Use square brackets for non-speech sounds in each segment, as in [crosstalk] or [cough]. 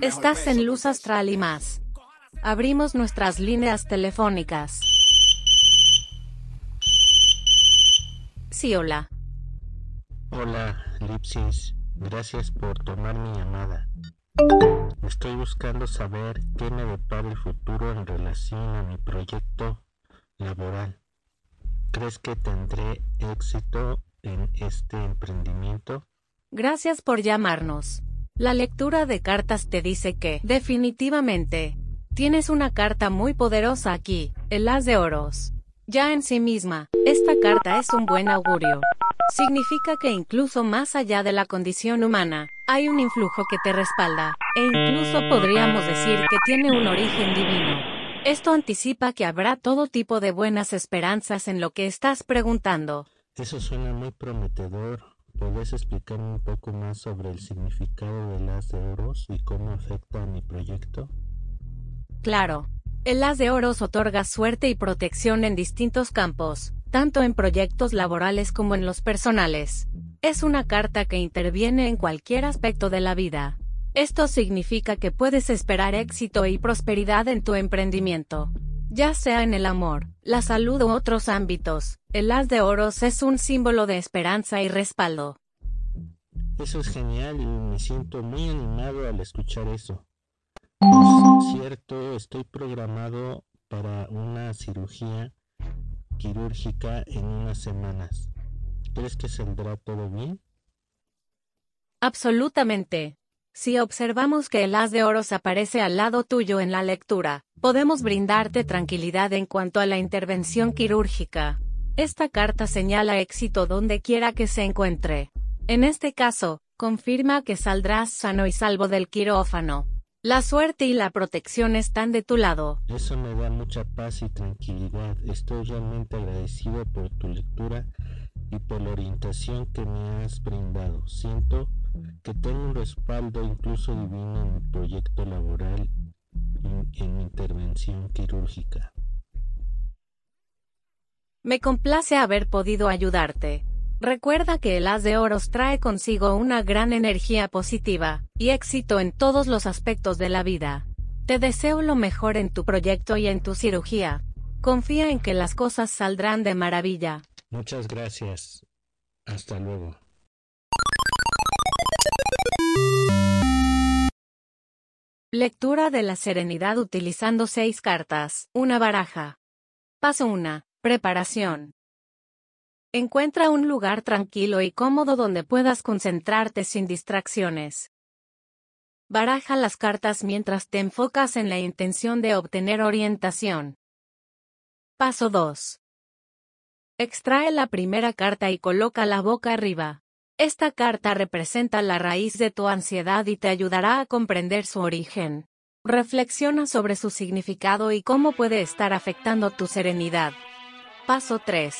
Estás en Luz Astral y más. Abrimos nuestras líneas telefónicas. Sí, hola. Hola, Lipsis. Gracias por tomar mi llamada. Estoy buscando saber qué me depara el futuro en relación a mi proyecto laboral. ¿Crees que tendré éxito en este emprendimiento? Gracias por llamarnos. La lectura de cartas te dice que, definitivamente, tienes una carta muy poderosa aquí, el As de Oros. Ya en sí misma, esta carta es un buen augurio. Significa que incluso más allá de la condición humana, hay un influjo que te respalda, e incluso podríamos decir que tiene un origen divino. Esto anticipa que habrá todo tipo de buenas esperanzas en lo que estás preguntando. Eso suena muy prometedor. ¿Puedes explicarme un poco más sobre el significado del as de oros y cómo afecta a mi proyecto? Claro. El as de oros otorga suerte y protección en distintos campos, tanto en proyectos laborales como en los personales. Es una carta que interviene en cualquier aspecto de la vida. Esto significa que puedes esperar éxito y prosperidad en tu emprendimiento. Ya sea en el amor, la salud u otros ámbitos, el as de oros es un símbolo de esperanza y respaldo. Eso es genial y me siento muy animado al escuchar eso. Por cierto, estoy programado para una cirugía quirúrgica en unas semanas. ¿Crees que saldrá todo bien? Absolutamente. Si observamos que el as de oros aparece al lado tuyo en la lectura, podemos brindarte tranquilidad en cuanto a la intervención quirúrgica. Esta carta señala éxito donde quiera que se encuentre. En este caso, confirma que saldrás sano y salvo del quirófano. La suerte y la protección están de tu lado. Eso me da mucha paz y tranquilidad. Estoy realmente agradecido por tu lectura y por la orientación que me has brindado. Siento que tengo un respaldo incluso divino en mi proyecto laboral en intervención quirúrgica. Me complace haber podido ayudarte. Recuerda que el As de Oros trae consigo una gran energía positiva y éxito en todos los aspectos de la vida. Te deseo lo mejor en tu proyecto y en tu cirugía. Confía en que las cosas saldrán de maravilla. Muchas gracias. Hasta luego. Lectura de la serenidad utilizando seis cartas. Una baraja. Paso 1. Preparación. Encuentra un lugar tranquilo y cómodo donde puedas concentrarte sin distracciones. Baraja las cartas mientras te enfocas en la intención de obtener orientación. Paso 2. Extrae la primera carta y coloca la boca arriba. Esta carta representa la raíz de tu ansiedad y te ayudará a comprender su origen. Reflexiona sobre su significado y cómo puede estar afectando tu serenidad. Paso 3.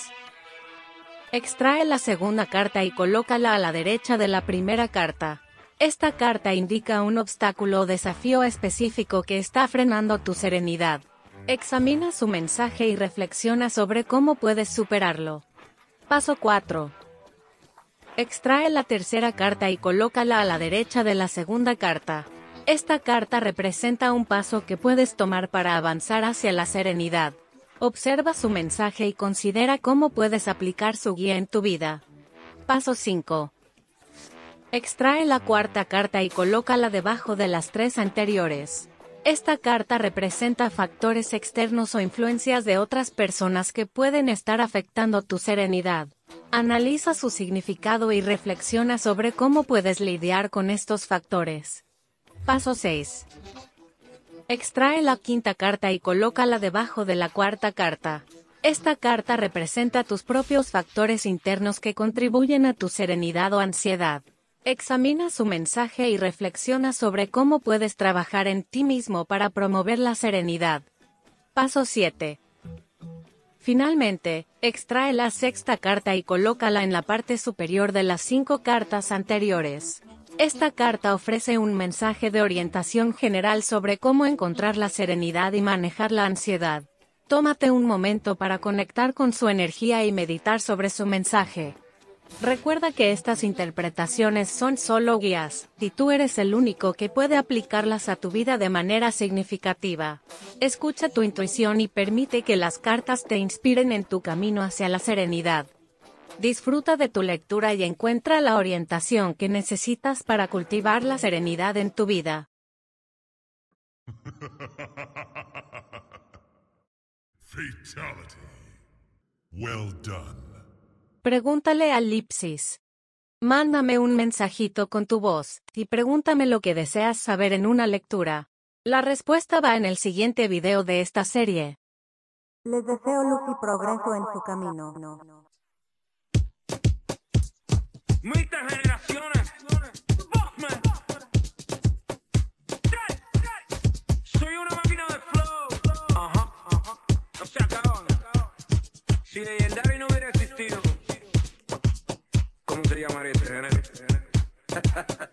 Extrae la segunda carta y colócala a la derecha de la primera carta. Esta carta indica un obstáculo o desafío específico que está frenando tu serenidad. Examina su mensaje y reflexiona sobre cómo puedes superarlo. Paso 4. Extrae la tercera carta y colócala a la derecha de la segunda carta. Esta carta representa un paso que puedes tomar para avanzar hacia la serenidad. Observa su mensaje y considera cómo puedes aplicar su guía en tu vida. Paso 5. Extrae la cuarta carta y colócala debajo de las tres anteriores. Esta carta representa factores externos o influencias de otras personas que pueden estar afectando tu serenidad. Analiza su significado y reflexiona sobre cómo puedes lidiar con estos factores. Paso 6. Extrae la quinta carta y colócala debajo de la cuarta carta. Esta carta representa tus propios factores internos que contribuyen a tu serenidad o ansiedad. Examina su mensaje y reflexiona sobre cómo puedes trabajar en ti mismo para promover la serenidad. Paso 7. Finalmente, extrae la sexta carta y colócala en la parte superior de las cinco cartas anteriores. Esta carta ofrece un mensaje de orientación general sobre cómo encontrar la serenidad y manejar la ansiedad. Tómate un momento para conectar con su energía y meditar sobre su mensaje. Recuerda que estas interpretaciones son solo guías, y tú eres el único que puede aplicarlas a tu vida de manera significativa. Escucha tu intuición y permite que las cartas te inspiren en tu camino hacia la serenidad. Disfruta de tu lectura y encuentra la orientación que necesitas para cultivar la serenidad en tu vida. [laughs] Fatality. Well done. Pregúntale a Lipsis. Mándame un mensajito con tu voz, y pregúntame lo que deseas saber en una lectura. La respuesta va en el siguiente video de esta serie. Les deseo luz y progreso en su camino. Muchas generaciones. llamaría María Elena.